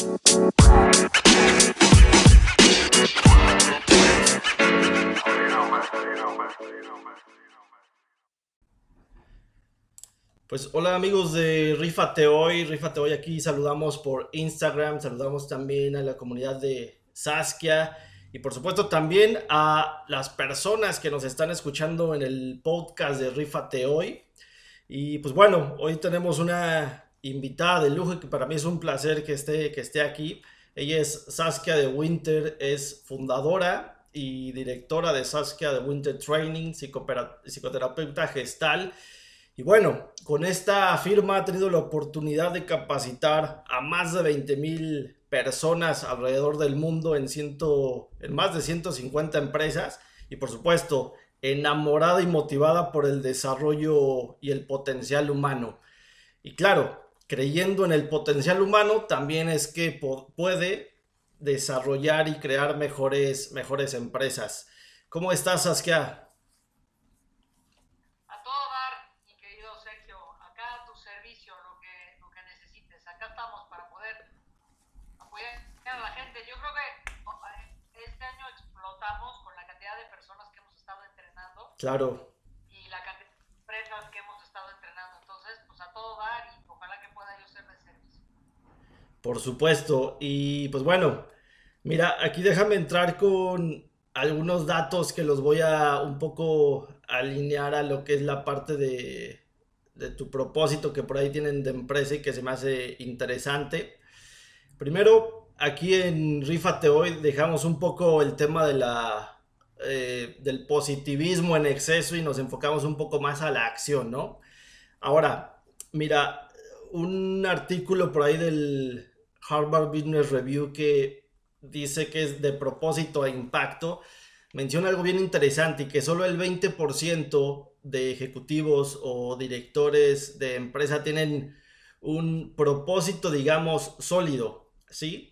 Pues hola amigos de Rifate Hoy, Rifate Hoy aquí saludamos por Instagram, saludamos también a la comunidad de Saskia y por supuesto también a las personas que nos están escuchando en el podcast de Rifate Hoy. Y pues bueno, hoy tenemos una invitada de lujo que para mí es un placer que esté, que esté aquí. Ella es Saskia de Winter, es fundadora y directora de Saskia de Winter Training, psicoterapeuta gestal y bueno, con esta firma ha tenido la oportunidad de capacitar a más de 20 mil personas alrededor del mundo en, ciento, en más de 150 empresas y por supuesto enamorada y motivada por el desarrollo y el potencial humano. Y claro, creyendo en el potencial humano también es que puede desarrollar y crear mejores, mejores empresas. ¿Cómo estás, Saskia? Claro. Y la cantidad de empresas que hemos estado entrenando. Entonces, pues a todo dar y ojalá que pueda yo ser de servicio. Por supuesto. Y pues bueno, mira, aquí déjame entrar con algunos datos que los voy a un poco alinear a lo que es la parte de, de tu propósito que por ahí tienen de empresa y que se me hace interesante. Primero, aquí en Rifate hoy dejamos un poco el tema de la eh, del positivismo en exceso y nos enfocamos un poco más a la acción, ¿no? Ahora, mira, un artículo por ahí del Harvard Business Review que dice que es de propósito e impacto, menciona algo bien interesante y que solo el 20% de ejecutivos o directores de empresa tienen un propósito, digamos, sólido, ¿sí?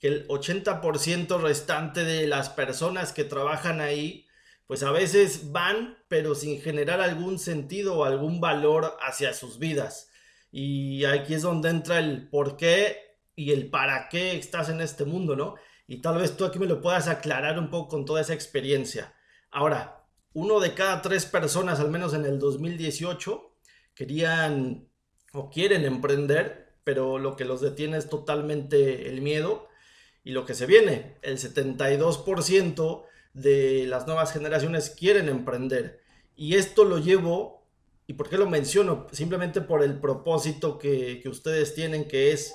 que el 80% restante de las personas que trabajan ahí, pues a veces van, pero sin generar algún sentido o algún valor hacia sus vidas. Y aquí es donde entra el por qué y el para qué estás en este mundo, ¿no? Y tal vez tú aquí me lo puedas aclarar un poco con toda esa experiencia. Ahora, uno de cada tres personas, al menos en el 2018, querían o quieren emprender, pero lo que los detiene es totalmente el miedo y lo que se viene. El 72% de las nuevas generaciones quieren emprender. Y esto lo llevo, ¿y por qué lo menciono? Simplemente por el propósito que, ustedes tienen, que es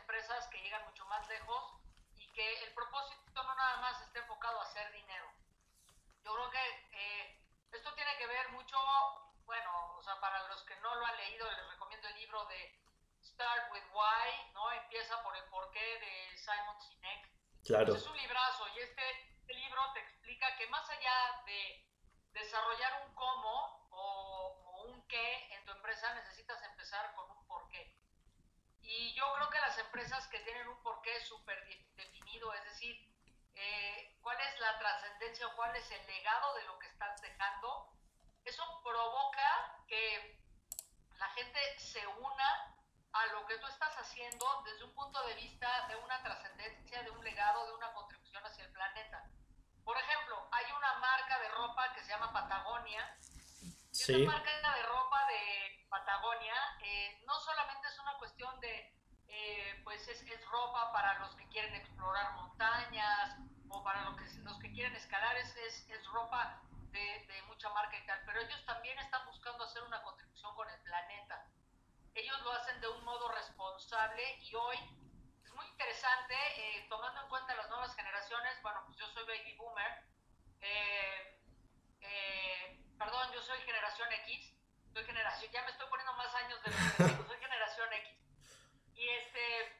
empresas que llegan mucho más lejos y que el propósito no nada más está enfocado a hacer dinero. Yo creo que eh, esto tiene que ver mucho, bueno, o sea, para los que no lo han leído, les recomiendo el libro de Start with Why, ¿no? Empieza por el porqué de Simon Sinek. Claro. es un librazo y este, este libro te explica que más allá de desarrollar un cómo, o, un qué en tu empresa, necesitas empezar con un. Y yo creo que las empresas que tienen un porqué súper definido, es decir, eh, cuál es la trascendencia o cuál es el legado de lo que estás dejando, eso provoca que la gente se una a lo que tú estás haciendo desde un punto de vista de una trascendencia, de un legado, de una contribución hacia el planeta. Por ejemplo, hay una marca de ropa que se llama Patagonia, Sí. Esta marca de ropa de Patagonia eh, no solamente es una cuestión de, eh, pues es, es, ropa para los que quieren explorar montañas o para los que, los que quieren escalar, es, es, es ropa de, de, mucha marca y tal, pero ellos también están buscando hacer una contribución con el planeta. Ellos lo hacen de un modo responsable y hoy es muy interesante, eh, tomando en cuenta las nuevas generaciones, bueno, pues yo soy baby boomer, eh, eh, perdón, yo soy generación X, soy generación, ya me estoy poniendo más años de los soy generación X. Y este,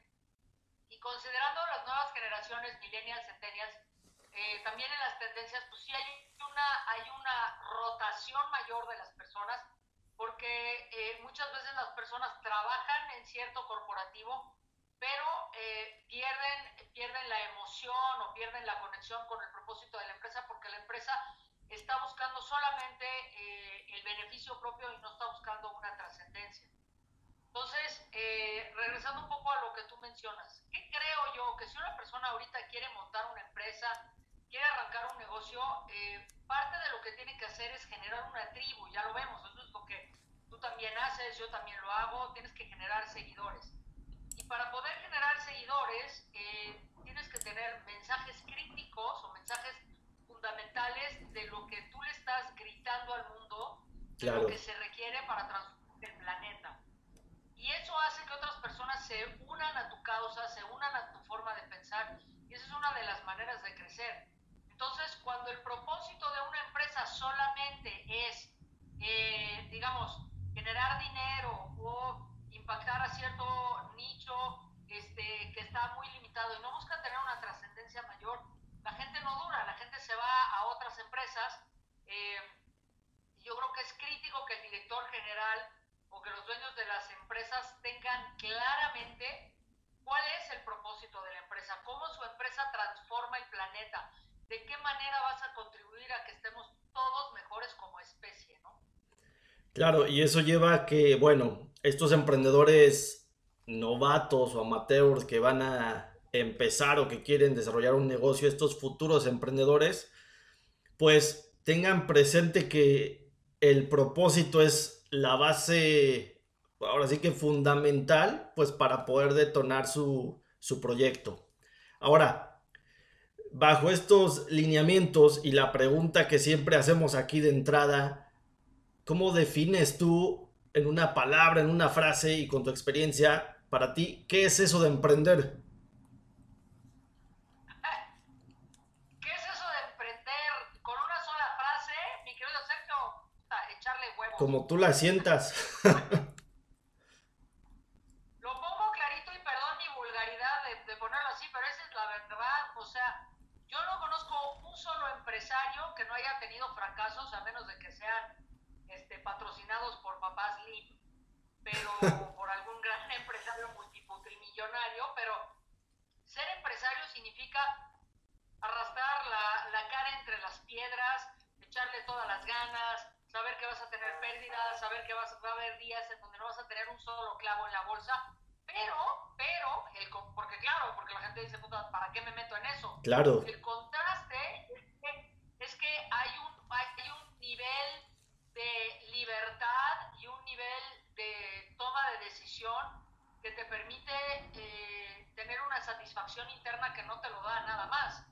generaciones, millennials, centennials, eh, también en las tendencias, pues sí hay una, hay una rotación mayor de las personas, porque eh, muchas veces las personas trabajan en cierto corporativo, pero eh, pierden, pierden la emoción o pierden la conexión con el propósito de la empresa, porque la empresa está buscando solamente el beneficio propio y no está buscando una trascendencia. Entonces, eh, regresando un poco a lo que tú mencionas, ¿qué creo yo? Que si una persona ahorita quiere montar una empresa, quiere arrancar un negocio, eh, parte de lo que tiene que hacer es generar una tribu, ya lo vemos, es tú también haces, yo también lo hago, tienes que generar seguidores. Y para poder generar seguidores, eh, tienes que tener mensajes críticos o mensajes fundamentales de lo que tú le estás gritando al mundo, de lo que se requiere para transformar el planeta. Y eso hace que otras personas se unan a tu causa, se unan a tu forma de pensar. Y esa es una de las maneras de crecer. Entonces, cuando el propósito de una empresa solamente es, eh, digamos, generar dinero o impactar a cierto nicho este, que está muy limitado y no busca tener una trascendencia mayor, la gente no dura, la gente se va a otras empresas. Eh, yo creo que es crítico que el director general o que los dueños de las empresas tengan claramente cuál es el propósito de la empresa, cómo su empresa transforma el planeta, de qué manera vas a contribuir a que estemos todos mejores como especie, ¿no? Claro, y eso lleva a que, bueno, estos emprendedores novatos o amateurs que van a empezar o que quieren desarrollar un negocio, estos futuros emprendedores, pues tengan presente que el propósito es la base, ahora sí que fundamental, pues para poder detonar su, su proyecto. Ahora, bajo estos lineamientos y la pregunta que siempre hacemos aquí de entrada, ¿cómo defines tú en una palabra, en una frase y con tu experiencia, para ti, qué es eso de emprender? como tú la sientas. Lo pongo clarito y perdón mi vulgaridad de, ponerlo así, pero esa es la verdad. O sea, yo no conozco un solo empresario que no haya tenido fracasos, a menos de que sean patrocinados por papás Lee, pero por algún gran empresario multiputrimillonario, pero ser empresario significa arrastrar la, la cara entre las piedras, echarle todas las ganas, saber que vas a tener pérdidas, saber que vas, va a haber días en donde no vas a tener un solo clavo en la bolsa, pero, pero, el, porque claro, porque la gente dice, puta, ¿para qué me meto en eso? Claro. El contraste es que, hay, un, hay un nivel de libertad y un nivel de toma de decisión que te permite eh, tener una satisfacción interna que no te lo da nada más.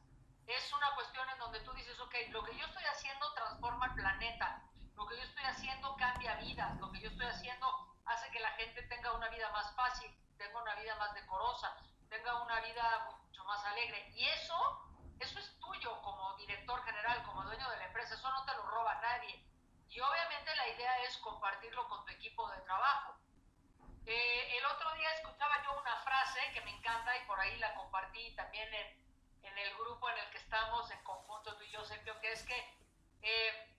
Es una cuestión en donde tú dices, ok, lo que yo estoy haciendo transforma el planeta lo que yo estoy haciendo cambia vidas, lo que yo estoy haciendo hace que la gente tenga una vida más fácil, tenga una vida más decorosa, tenga una vida mucho más alegre. Y eso, es tuyo como director general, como dueño de la empresa, eso no te lo roba nadie. Y obviamente la idea es compartirlo con tu equipo de trabajo. Eh, el otro día escuchaba yo una frase que me encanta y por ahí la compartí también en, en el grupo en el que estamos en conjunto tú y yo, Sergio, que es que eh,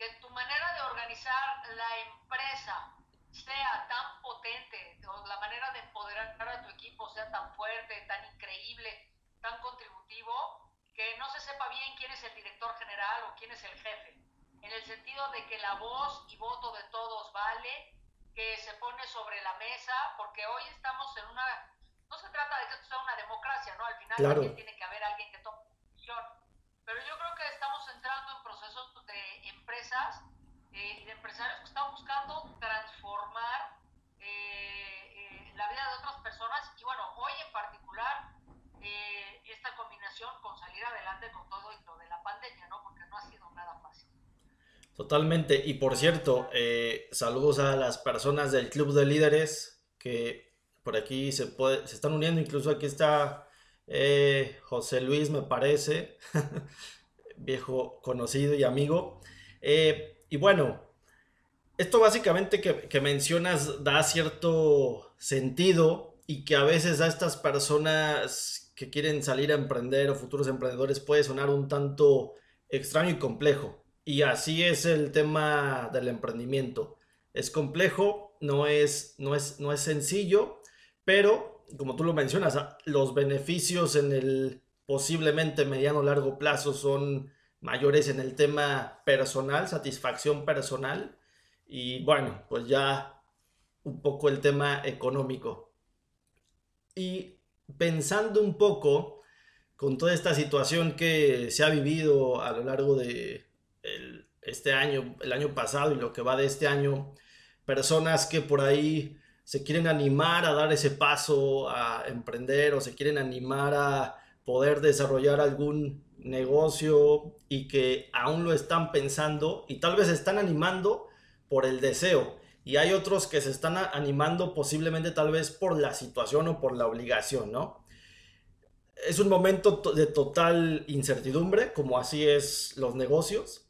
que tu manera de organizar la empresa sea tan potente, o la manera de empoderar a tu equipo sea tan fuerte, tan increíble, tan contributivo, que no se sepa bien quién es el director general o quién es el jefe. En el sentido de que la voz y voto de todos vale, que se pone sobre la mesa, porque hoy estamos en una... No se trata de que esto sea una democracia, ¿no? Al final también tiene que haber alguien que tome decisión pero yo creo que estamos entrando en procesos de empresas eh, y de empresarios que están buscando transformar eh, eh, la vida de otras personas y bueno, hoy en particular esta combinación con salir adelante con todo esto de la pandemia, ¿no? Porque no ha sido nada fácil. Totalmente. Y por cierto, saludos a las personas del Club de Líderes que por aquí se, están uniendo. Incluso aquí está eh, José Luis, me parece, viejo conocido y amigo. Eh, y bueno, esto básicamente que, mencionas da cierto sentido y que a veces a estas personas que quieren salir a emprender o futuros emprendedores puede sonar un tanto extraño y complejo. Y así es el tema del emprendimiento. Es complejo, no es, no es, no es sencillo, pero como tú lo mencionas, los beneficios en el posiblemente mediano largo plazo son mayores en el tema personal, satisfacción personal y bueno, pues ya un poco el tema económico. Y pensando un poco con toda esta situación que se ha vivido a lo largo de este año, el año pasado y lo que va de este año, personas que por ahí se quieren animar a dar ese paso a emprender o se quieren animar a poder desarrollar algún negocio y que aún lo están pensando y tal vez se están animando por el deseo y hay otros que se están animando posiblemente tal vez por la situación o por la obligación, ¿no? Es un momento de total incertidumbre, como así es los negocios,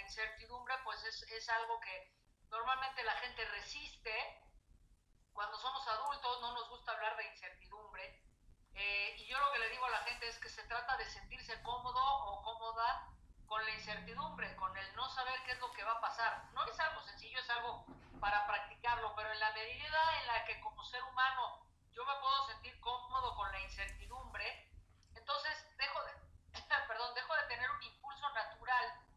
incertidumbre pues es, es, algo que normalmente la gente resiste. Cuando somos adultos no nos gusta hablar de incertidumbre. Eh, y yo lo que le digo a la gente es que se trata de sentirse cómodo o cómoda con la incertidumbre, con el no saber qué es lo que va a pasar. No es algo sencillo, es algo para practicarlo, pero en la medida en la que como ser humano yo me puedo sentir cómodo con la incertidumbre, entonces dejo de, perdón, dejo de tener un impulso natural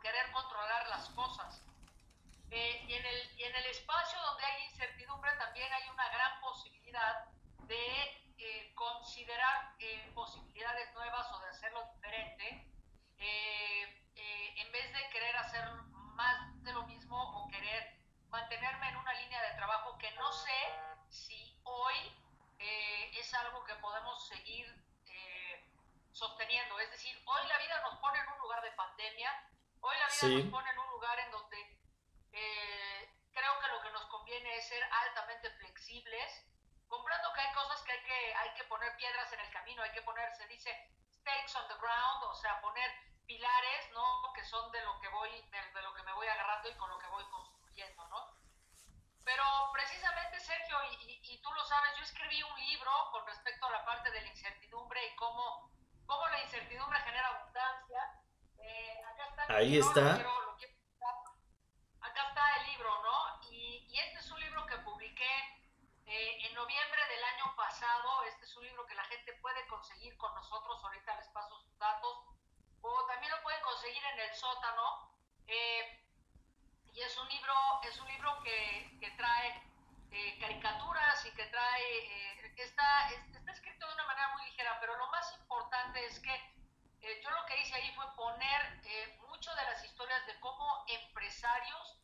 querer controlar las cosas. Eh, y, en el, y en el espacio donde hay incertidumbre también hay una gran posibilidad de eh, considerar eh, posibilidades nuevas o de hacerlo diferente, en vez de querer hacer más de lo mismo o querer mantenerme en una línea de trabajo que no sé si hoy es algo que podemos seguir sosteniendo. Es decir, hoy la vida nos pone en un lugar de pandemia, hoy la vida nos pone en un lugar en donde eh, creo que lo que nos conviene es ser altamente flexibles, comprando que hay cosas que hay que, hay que poner piedras en el camino, hay que poner, se dice, stakes on the ground, o sea, poner pilares, ¿no? Que son de lo que voy, de, lo que me voy agarrando y con lo que voy construyendo, ¿no? Pero precisamente, Sergio, y, y, tú lo sabes, yo escribí un libro con respecto a la parte de la incertidumbre y cómo cómo la incertidumbre genera abundancia. Eh, acá está Ahí está. acá está el libro, ¿no? Y, y, este es un libro que publiqué eh, en noviembre del año pasado. Este es un libro que la gente puede conseguir con nosotros. Ahorita les paso sus datos. O también lo pueden conseguir en el sótano. Eh, y es un libro, es un libro que, que trae eh, caricaturas y que trae, eh, está, está escrito de una manera muy ligera, pero lo más importante es que eh, yo lo que hice ahí fue poner eh, mucho de las historias de cómo empresarios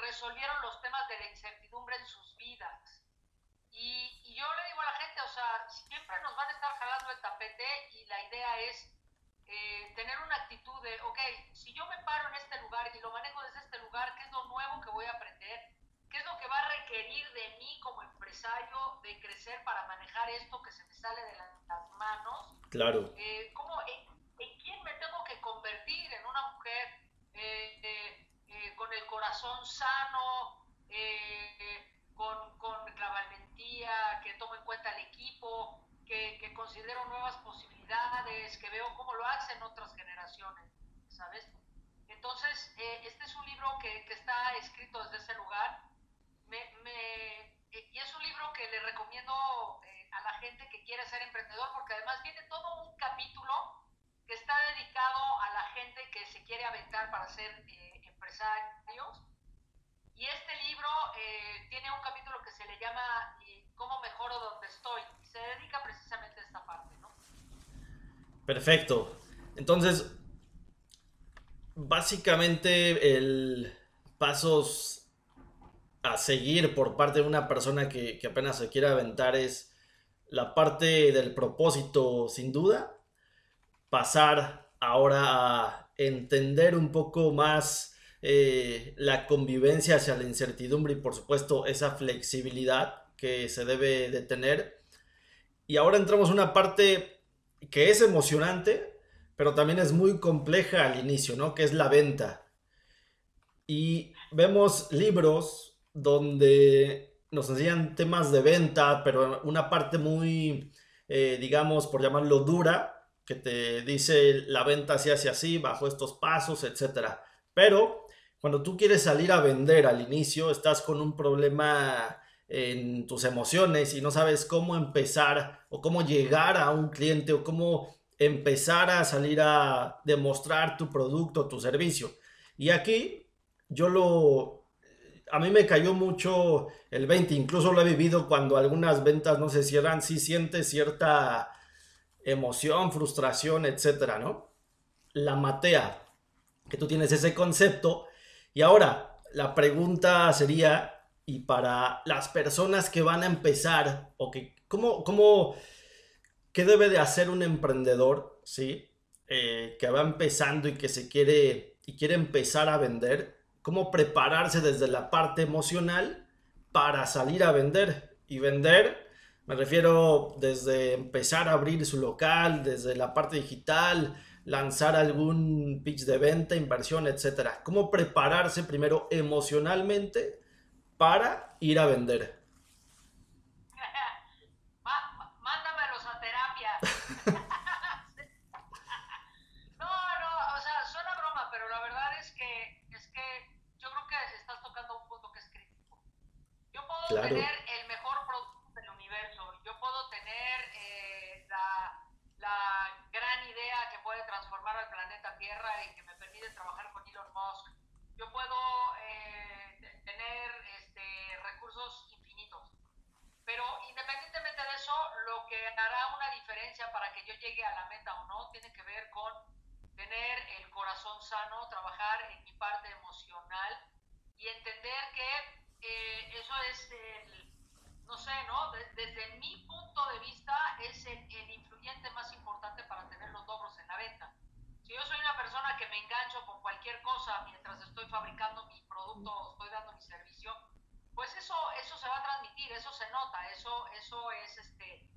resolvieron los temas de la incertidumbre en sus vidas. Y, y, yo le digo a la gente, o sea, siempre nos van a estar jalando el tapete y la idea es eh, tener una actitud de, ok, si yo me paro en este lugar y lo manejo desde este lugar, ¿qué es lo nuevo que voy a aprender? ¿Qué es lo que va a requerir de mí como empresario de crecer para manejar esto que se me sale de las manos? Claro. Eh, ¿cómo, en, quién me tengo que convertir? ¿En una mujer eh, con el corazón sano? con, con la valentía, que toma en cuenta el equipo, que, considero nuevas posibilidades, que veo cómo lo hacen otras generaciones, ¿sabes? Entonces, eh, este es un libro que, que, está escrito desde ese lugar me, me, eh, y es un libro que le recomiendo eh, a la gente que quiere ser emprendedor porque además viene todo un capítulo que está dedicado a la gente que se quiere aventar para ser empresarios. Y este libro tiene un capítulo que se le llama ¿Cómo mejoro donde estoy? se dedica precisamente a esta parte, ¿no? Perfecto. Entonces, básicamente el pasos a seguir por parte de una persona que, apenas se quiere aventar es la parte del propósito sin duda, pasar ahora a entender un poco más eh, la convivencia hacia la incertidumbre y por supuesto esa flexibilidad que se debe de tener. Y ahora entramos a una parte que es emocionante, pero también es muy compleja al inicio, ¿no? Que es la venta. Y vemos libros donde nos enseñan temas de venta, pero una parte muy, eh, digamos, por llamarlo dura, que te dice la venta se hace así, bajo estos pasos, etc. Pero cuando tú quieres salir a vender al inicio, estás con un problema en tus emociones y no sabes cómo empezar o cómo llegar a un cliente o cómo empezar a salir a demostrar tu producto, tu servicio. Y aquí yo lo, a mí me cayó mucho el 20, incluso lo he vivido cuando algunas ventas no se cierran, sí sientes cierta emoción, frustración, etcétera, ¿no? La matea, que tú tienes ese concepto y ahora, la pregunta sería, y para las personas que van a empezar, o que, ¿cómo, cómo, qué debe de hacer un emprendedor, ¿sí? Eh, que va empezando y que se quiere, y quiere empezar a vender, cómo prepararse desde la parte emocional para salir a vender. Y vender, me refiero desde empezar a abrir su local, desde la parte digital, lanzar algún pitch de venta, inversión, etcétera. ¿Cómo prepararse primero emocionalmente para ir a vender? Mándamelos a terapia. no, no, o sea, suena broma, pero la verdad es que, es que yo creo que estás tocando un punto que es crítico. Yo puedo tener el mejor producto del universo, yo puedo tener eh, la la gran idea que puede transformar al planeta Tierra y que me permite trabajar con Elon Musk. Yo puedo eh, tener este, recursos infinitos. Pero independientemente de eso, lo que hará una diferencia para que yo llegue a la meta o no tiene que ver con tener el corazón sano, trabajar en mi parte emocional y entender que eh, eso es el, no sé, ¿no? desde mi punto de vista es el, influyente más importante para tener los logros en la venta. Si yo soy una persona que me engancho con cualquier cosa mientras estoy fabricando mi producto estoy dando mi servicio, pues eso, eso se va a transmitir, eso se nota, eso, eso es este,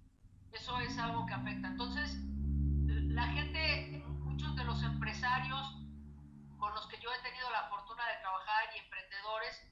eso es algo que afecta. Entonces, la gente, muchos de los empresarios con los que yo he tenido la fortuna de trabajar y emprendedores,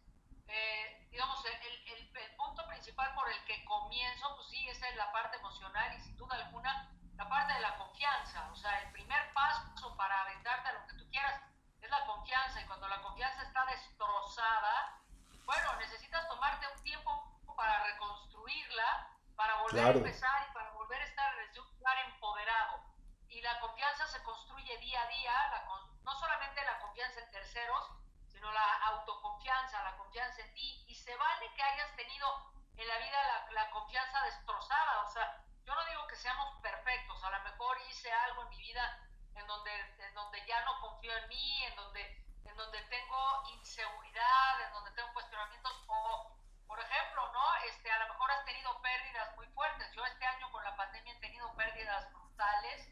eh, digamos, el, el, el, punto principal por el que comienzo, pues sí, esa es la parte emocional y sin duda alguna la parte de la confianza. O sea, el primer paso para aventarte a lo que tú quieras es la confianza y cuando la confianza está destrozada, bueno, necesitas tomarte un tiempo para reconstruirla, para volver a empezar y para volver a estar desde un lugar empoderado. Y la confianza se construye día a día, la, no solamente la confianza en terceros, sino la autoconfianza, la confianza en ti. Y se vale que hayas tenido en la vida la, la, confianza destrozada. O sea, yo no digo que seamos perfectos, a lo mejor hice algo en mi vida en donde, en donde ya no confío en mí, en donde, en donde tengo inseguridad, en donde tengo cuestionamientos o, por ejemplo, ¿no? Este, a lo mejor has tenido pérdidas muy fuertes. Yo este año con la pandemia he tenido pérdidas brutales.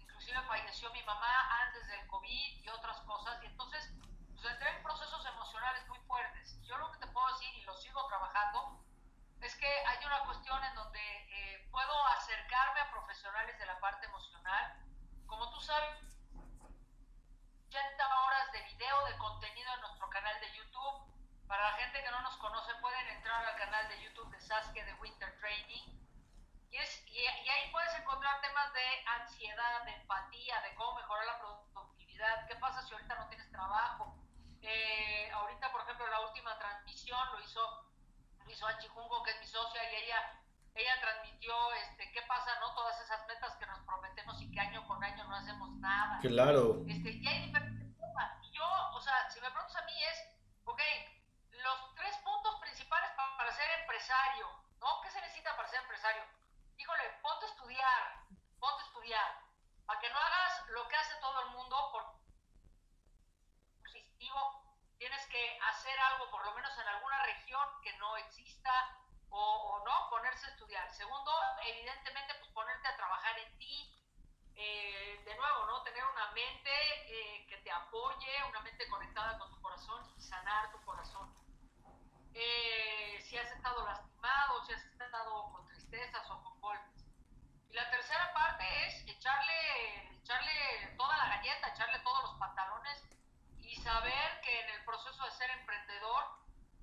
Inclusive falleció mi mamá antes del COVID y otras cosas. Y entonces pues entré en procesos emocionales muy fuertes. Yo lo que te puedo decir, y lo sigo trabajando, es que hay una cuestión en donde eh, puedo acercarme a profesionales de la parte emocional. Como tú sabes, 80 horas de video, de contenido en nuestro canal de YouTube. Para la gente que no nos conoce, pueden entrar al canal de YouTube de Sasuke de Winter Trading. Y, es, y, y ahí puedes encontrar temas de ansiedad, de empatía, de cómo mejorar la productividad, qué pasa si ahorita no tienes trabajo, eh, ahorita, por ejemplo, la última transmisión lo hizo, lo hizo Anchi Jungo, que es mi socia, y ella, ella transmitió este, qué pasa, ¿no? Todas esas metas que nos prometemos y que año con año no hacemos nada. Claro. Este, y hay diferentes temas. Y yo, o sea, si me preguntas a mí es, ok, los tres puntos principales para, para ser ¿no? ¿Qué se necesita para ser empresario? Híjole, ponte a estudiar, ponte a estudiar, para que no hagas lo que hace todo el mundo, por tienes que hacer algo, por lo menos en alguna región que no exista, o, no, ponerse a estudiar. Segundo, evidentemente pues ponerte a trabajar en ti, eh, de nuevo, ¿no? Tener una mente eh, que te apoye, una mente conectada con tu corazón y sanar tu corazón. Eh, si has estado lastimado, si has estado con tristezas o con golpes. Y la tercera parte es echarle, echarle toda la galleta, echarle todos los pantalones y saber que en el proceso de ser emprendedor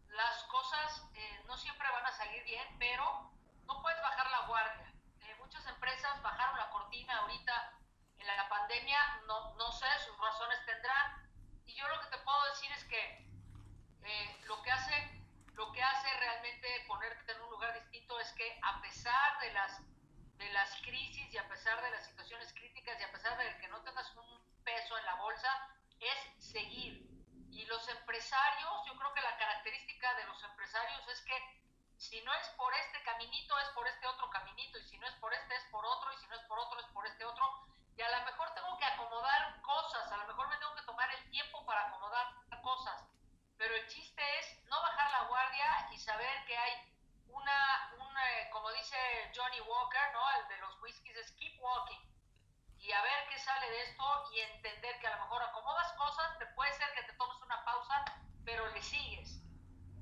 las cosas no siempre van a salir bien, pero no puedes bajar la guardia. muchas empresas bajaron la cortina ahorita en la pandemia, no, no sé, sus razones tendrán. Y yo lo que te puedo decir es que eh, lo que hace lo que hace realmente ponerte en un lugar distinto es que a pesar de las, de las crisis y a pesar de las situaciones críticas y a pesar de que no tengas un peso en la bolsa, es seguir. Y los empresarios, yo creo que la característica de los empresarios es que si no es por este caminito, es por este otro caminito, y si no es por este, es por otro, y si no es por otro, es por este otro, y a lo mejor tengo que acomodar cosas, a lo mejor me tengo que tomar el tiempo para acomodar cosas, pero el chiste es no bajar la guardia y saber que hay una, eh, como dice Johnny Walker, ¿no? El de los whiskies, es keep walking. Y a ver qué sale de esto y entender que a lo mejor acomodas cosas, te puede ser que te tomes una pausa, pero le sigues,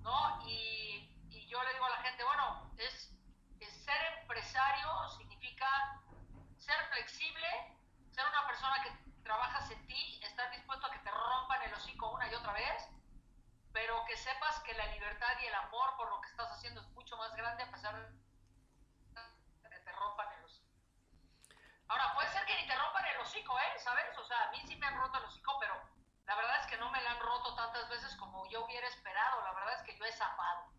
¿no? Y, yo le digo a la gente, bueno, es, es ser empresario significa ser flexible, ser una persona que trabajas en ti, estar dispuesto a que te rompan el hocico una y otra vez, pero que sepas que la libertad y el amor por lo que estás haciendo es mucho más grande a pesar de que te rompan el hocico. Ahora, puede ser que ni te rompan el hocico, ¿eh? ¿Sabes? O sea, a mí sí me han roto el hocico, pero la verdad es que no me la han roto tantas veces como yo hubiera esperado. La verdad es que yo he zafado.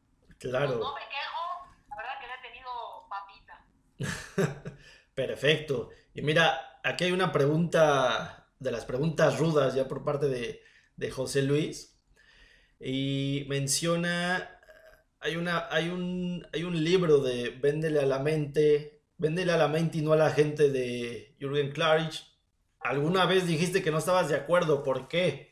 Claro. No, me quejo, la verdad que no he tenido papita. Perfecto. Y mira, aquí hay una pregunta de las preguntas rudas ya por parte de, de José Luis y menciona, hay, una, hay, un, hay un libro de Véndele a la mente, Véndele a la mente y no a la gente de Jürgen Klarich. Alguna vez dijiste que no estabas de acuerdo, ¿por qué?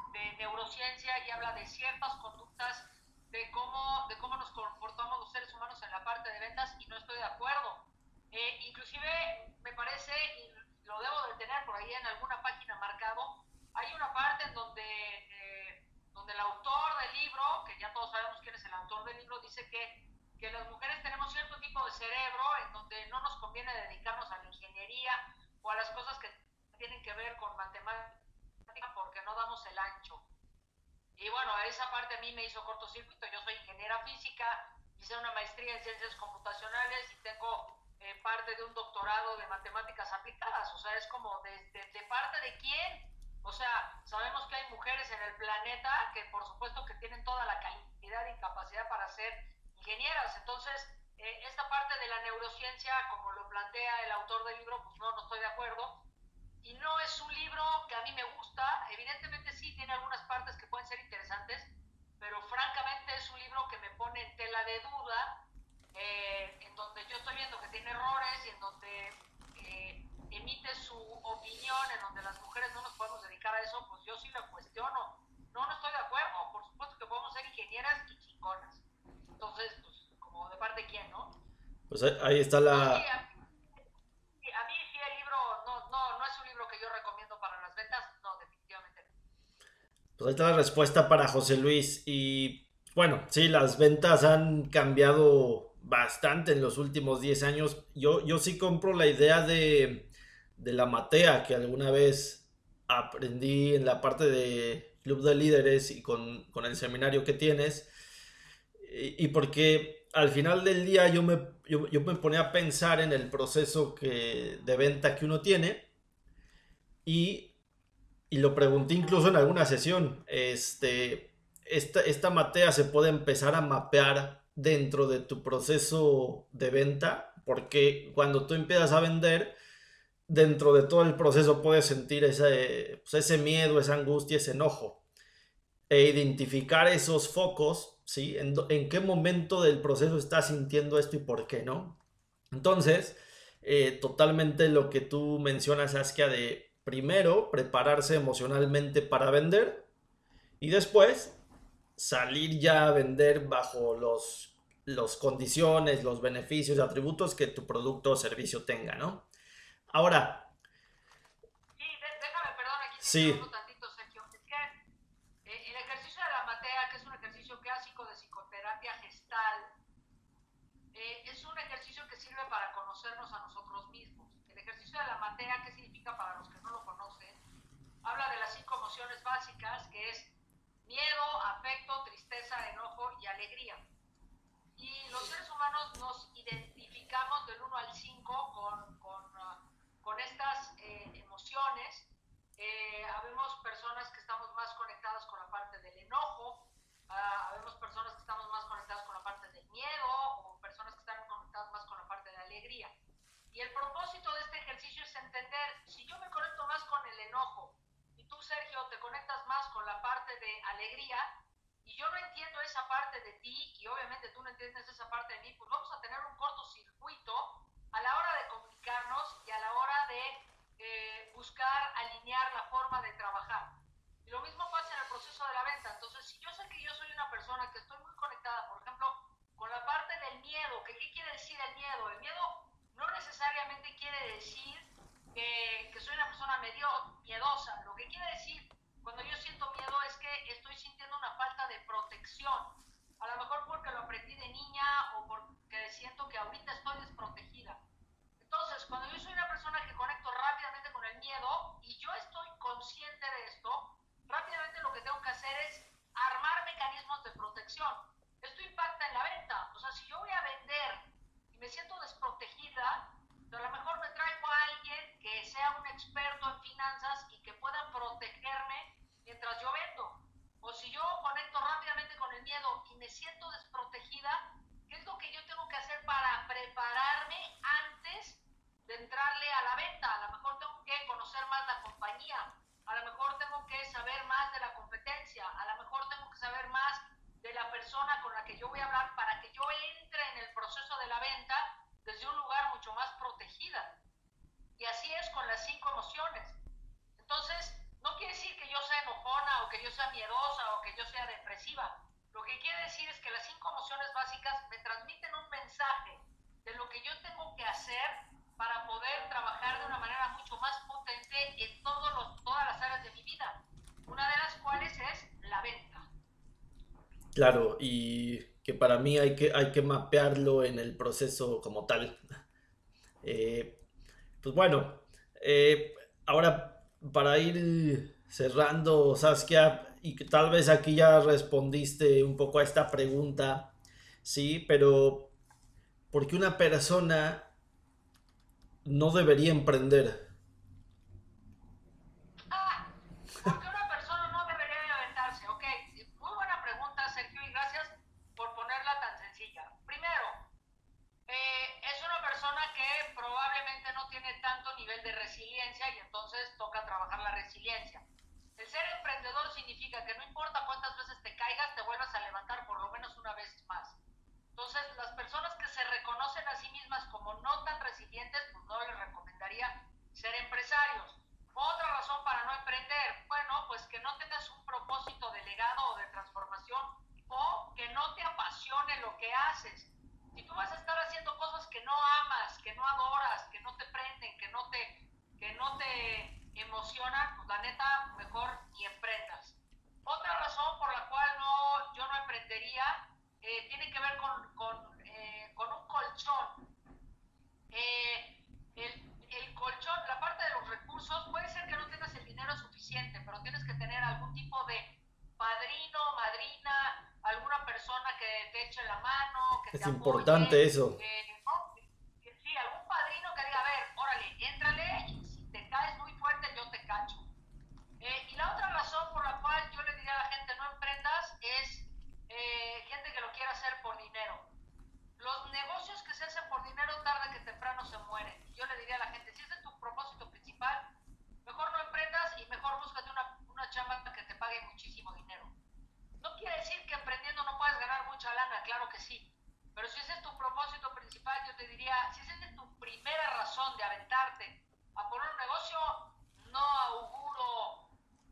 de neurociencia y habla de ciertas conductas de cómo, de cómo nos comportamos los seres humanos en la parte de ventas y no estoy de acuerdo. Eh, inclusive me parece, y lo debo de tener por ahí en alguna página marcado, hay una parte en donde donde el autor del libro, que ya todos sabemos quién es el autor del libro, dice que, que las mujeres tenemos cierto tipo de cerebro en donde no nos conviene dedicarnos a la ingeniería o a las cosas que tienen que ver con matemática porque no damos el ancho. Y bueno, esa parte a mí me hizo cortocircuito. Yo soy ingeniera física, hice una maestría en ciencias computacionales y tengo eh, parte de un doctorado de matemáticas aplicadas. O sea, es como de, de parte de quién o sea, sabemos que hay mujeres en el planeta que por supuesto que tienen toda la calidad y capacidad para ser ingenieras. Entonces, eh, esta parte de la neurociencia, como lo plantea el autor del libro, pues no, no estoy de acuerdo. Y no es un libro que a mí me gusta. Evidentemente sí, tiene algunas partes que pueden ser interesantes, pero francamente es un libro que me pone en tela de duda, eh, en donde yo estoy viendo que tiene errores y en donde eh, emite su opinión en donde las mujeres no nos podemos dedicar a eso, pues yo sí lo cuestiono. No, no estoy de acuerdo. Por supuesto que podemos ser ingenieras y chingonas. Entonces, pues, como de parte de quién, ¿no? Pues ahí está la... a, mí, sí el libro no, no, no es un libro que yo recomiendo para las ventas, no, definitivamente Pues ahí está la respuesta para José Luis. Y bueno, sí, las ventas han cambiado bastante en los últimos 10 años. Yo, yo sí compro la idea de de la matea que alguna vez aprendí en la parte de Club de Líderes y con, el seminario que tienes. Y, porque al final del día yo me, yo, me ponía a pensar en el proceso que, de venta que uno tiene y, y lo pregunté incluso en alguna sesión. Este, esta, esta matea se puede empezar a mapear dentro de tu proceso de venta, porque cuando tú empiezas a vender, dentro de todo el proceso puedes sentir ese, pues, ese miedo, esa angustia, ese enojo. E identificar esos focos, ¿sí? En, qué momento del proceso estás sintiendo esto y por qué, ¿no? Entonces, eh, totalmente lo que tú mencionas, Askia, de primero prepararse emocionalmente para vender y después salir ya a vender bajo los, los condiciones, los beneficios atributos que tu producto o servicio tenga, ¿no? Ahora. Sí, déjame, perdón, aquí sí. un tantito, Sergio. Es que eh, el ejercicio de la matea, que es un ejercicio clásico de psicoterapia gestal, eh, es un ejercicio que sirve para conocernos a nosotros mismos. El ejercicio de la matea, ¿qué significa para los que no lo conocen? Habla de las cinco emociones básicas, que es miedo, afecto, tristeza, enojo y alegría. Y los seres humanos nos identificamos del 1 al 5 con, con, uh, con estas eh, emociones. Eh, habemos personas que estamos más conectadas con la parte del enojo, uh, habemos personas que estamos más conectadas con la parte del miedo o personas que están conectadas más con la parte de la alegría. Y el propósito de este ejercicio es entender, si yo me conecto más con el enojo y tú, Sergio, te conectas más con la parte de alegría, y yo no entiendo esa parte de ti y obviamente tú no entiendes esa parte de mí, pues vamos a tener un cortocircuito a la hora de comunicarnos y a la hora de eh, buscar alinear la forma de trabajar. Y lo mismo pasa en el proceso de la venta. Entonces, si yo sé que yo soy una persona que estoy muy conectada, por ejemplo, con la parte del miedo, que ¿qué quiere decir el miedo? El miedo no necesariamente quiere decir que, que soy una persona medio miedosa. Lo que quiere decir cuando yo siento miedo es que estoy sintiendo una falta de protección. A lo mejor porque lo aprendí de niña o porque siento que ahorita estoy desprotegida. Entonces, cuando yo soy una persona que conecto rápidamente con el miedo y yo estoy consciente de esto, rápidamente lo que tengo que hacer es armar mecanismos de protección. Esto impacta en la venta. O sea, si yo voy a vender y me siento desprotegida, a lo mejor me traigo a alguien que sea un experto en finanzas y que pueda protegerme mientras yo vendo. O si yo conecto rápidamente con el miedo y me siento desprotegida, ¿qué es lo que yo tengo que hacer para prepararme antes de entrarle a la venta? A lo mejor tengo que conocer más la compañía, a lo mejor tengo que saber más de la competencia, a lo mejor tengo que saber más de la persona con la que yo voy a hablar para que yo entre en el desde un lugar mucho más protegida. Y así es con las cinco emociones. Entonces, no quiere decir que yo sea enojona o que yo sea miedosa o que yo sea depresiva. Lo que quiere decir es que las cinco emociones básicas me transmiten un mensaje de lo que yo tengo que hacer para poder trabajar de una manera mucho más potente en todos los, todas las áreas de mi vida. Una de las cuales es la venta. Claro, y que para mí hay que, hay que mapearlo en el proceso como tal. Eh, pues bueno, eh, ahora para ir cerrando, Saskia, y que tal vez aquí ya respondiste un poco a esta pregunta, sí, pero ¿por qué una persona no debería emprender? Resiliencia y entonces toca trabajar la resiliencia. El ser emprendedor significa que no importa cuántas veces te caigas, te vuelvas a levantar por lo menos una vez más. Entonces, las personas que se reconocen a sí mismas como no tan resilientes, pues no les recomendaría ser empresarios. Otra razón para no emprender, bueno, pues que no tengas un propósito de legado o de transformación o que no te apasione lo que haces. Si tú vas a estar haciendo cosas que no amas, que no adoras, que no te prenden, que no te, que no te emocionan, pues la neta, mejor ni emprendas. Otra razón por la cual no, yo no emprendería eh, tiene que ver con, con, eh, con un colchón. Eh, el, el colchón, la parte de los recursos, puede ser que no tengas el dinero suficiente, pero tienes que tener algún tipo de padrino, madrina, alguna persona que te eche la mano, que es importante eso. sí, algún padrino que diga, a ver, órale, éntrale caes muy fuerte yo te cacho. Eh, y la otra razón por la cual yo le diría a la gente no emprendas es que se hacen por dinero tarde que temprano se mueren. Y yo le diría a la gente, si ese es tu propósito principal, mejor no emprendas y mejor búscate una, una chamba que te pague muchísimo dinero. No quiere decir que emprendiendo no puedas ganar mucha lana, claro que sí. Pero si ese es tu propósito principal, yo te diría, si esa es tu primera razón de aventarte a poner un negocio, no auguro,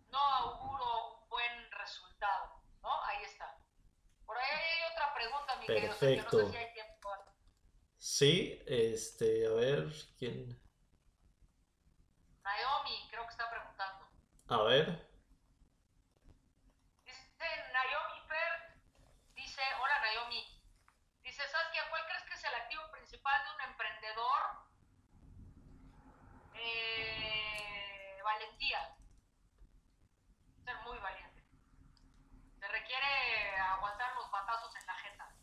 no auguro un buen resultado, ¿no? Ahí está. Por ahí hay otra pregunta, mi Perfecto. querido. Sergio, no sé si hay tiempo. Sí, este, a ver, ¿quién? Naomi, creo que está preguntando. A ver. Dice Naomi Per, dice, hola Naomi, dice Saskia, ¿cuál crees que es el activo principal de un emprendedor? Eh, valentía, ser muy valiente. Se requiere aguantar los batazos en la jeta.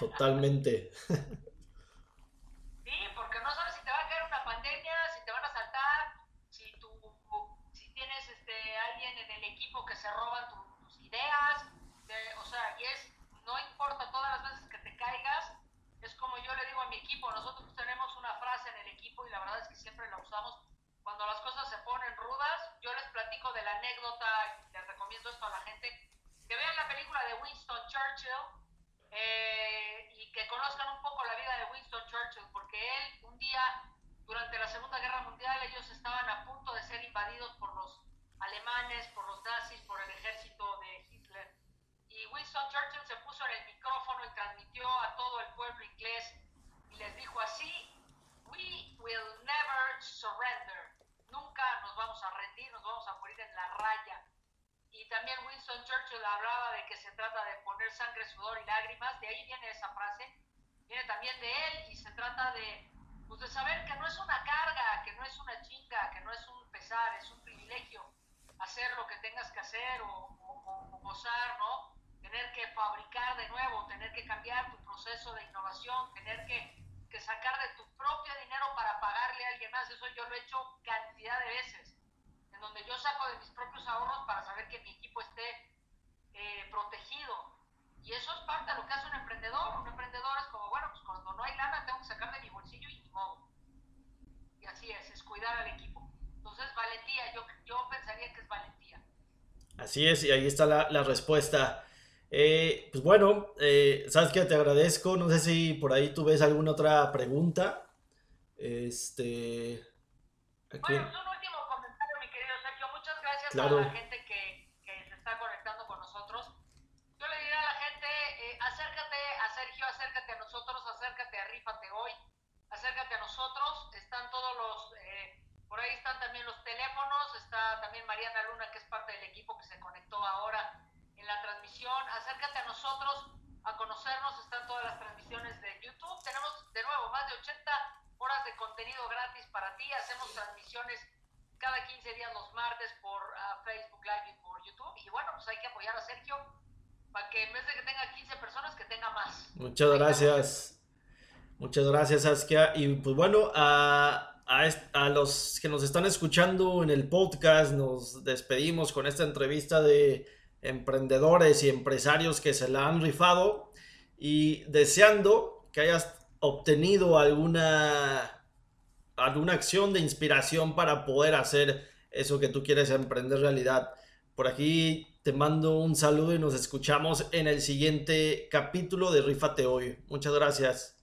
Totalmente. Sí, porque no sabes si te va a caer una pandemia, si te van a asaltar, si tú, si tienes este alguien en el equipo que se roban tu- tus ideas, de- o sea, y es, no importa todas las veces que te caigas, es como yo le digo a mi equipo, nosotros tenemos una frase en el equipo y la verdad es que siempre la usamos cuando las cosas se ponen rudas, yo les platico de la anécdota y les recomiendo esto a la gente, que vean la película de Winston Churchill, eh, y que conozcan un poco la vida de Winston Churchill, porque él un día durante la Segunda Guerra Mundial ellos estaban a punto de ser invadidos por los alemanes, por los nazis, por el ejército de Hitler. Y Winston Churchill se puso en el micrófono y transmitió a todo el pueblo inglés y les dijo así, We will never surrender. Nunca nos vamos a rendir, nos vamos a morir en la raya. Y también Winston Churchill hablaba de que se trata de poner sangre, sudor y lágrimas, de ahí viene esa frase, viene también de él y se trata de, pues de saber que no es una carga, que no es una chinga, que no es un pesar, es un privilegio hacer lo que tengas que o, o- o gozar, ¿no? Tener que fabricar de nuevo, tener que cambiar tu proceso de innovación, tener que, que sacar de tu propio dinero para pagarle a alguien más, eso yo lo he hecho cantidad de veces en donde yo saco de mis propios ahorros para saber que mi equipo esté eh, protegido. Y eso es parte de lo que hace un emprendedor. Un emprendedor es como, bueno, pues cuando no hay lana tengo que sacar de mi bolsillo y ni modo. Y así es, es cuidar al equipo. Entonces, valentía, yo, yo pensaría que es valentía. Así es, y ahí está la, la respuesta. Eh, pues bueno, eh, sabes que te agradezco. No sé si por ahí tú ves alguna otra pregunta. Este. Aquí. Bueno, pues un último comentario, mi querido Sergio. Muchas gracias Claro. a la gente que, que se está conectando con nosotros. Yo le diría a la gente, eh, acércate a Sergio, acércate a nosotros, acércate a Rífate hoy, acércate a nosotros. Están todos los, eh, por ahí están también los teléfonos, está también Mariana Luna, que es parte del equipo que se conectó ahora en la transmisión. Acércate a nosotros, a conocernos, están todas las transmisiones de YouTube. Tenemos de nuevo más de 80 horas de contenido gratis para ti. Hacemos transmisiones cada 15 días los martes por ah, Facebook Live y por YouTube. Y bueno, pues hay que apoyar a Sergio para que en vez de que tenga 15 personas, que tenga más. Muchas gracias. Muchas gracias, Saskia. Y pues bueno, a, a, a los que nos están escuchando en el podcast, nos despedimos con esta entrevista de emprendedores y empresarios que se la han rifado y deseando que hayas obtenido alguna, alguna acción de inspiración para poder hacer eso que tú quieres emprender realidad. Por aquí te mando un saludo y nos escuchamos en el siguiente capítulo de Rífate Hoy. Muchas gracias.